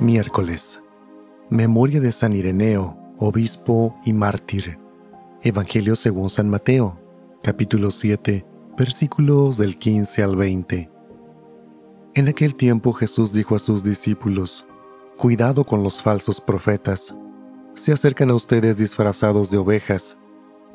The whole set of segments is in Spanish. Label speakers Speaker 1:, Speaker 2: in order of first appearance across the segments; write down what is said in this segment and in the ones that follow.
Speaker 1: Miércoles. Memoria de San Ireneo, obispo y mártir. Evangelio según San Mateo, capítulo 7, versículos del 15 al 20. En aquel tiempo Jesús dijo a sus discípulos, Cuidado con los falsos profetas. Se acercan a ustedes disfrazados de ovejas,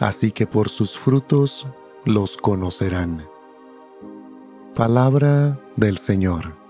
Speaker 1: Así que por sus frutos los conocerán. Palabra del Señor.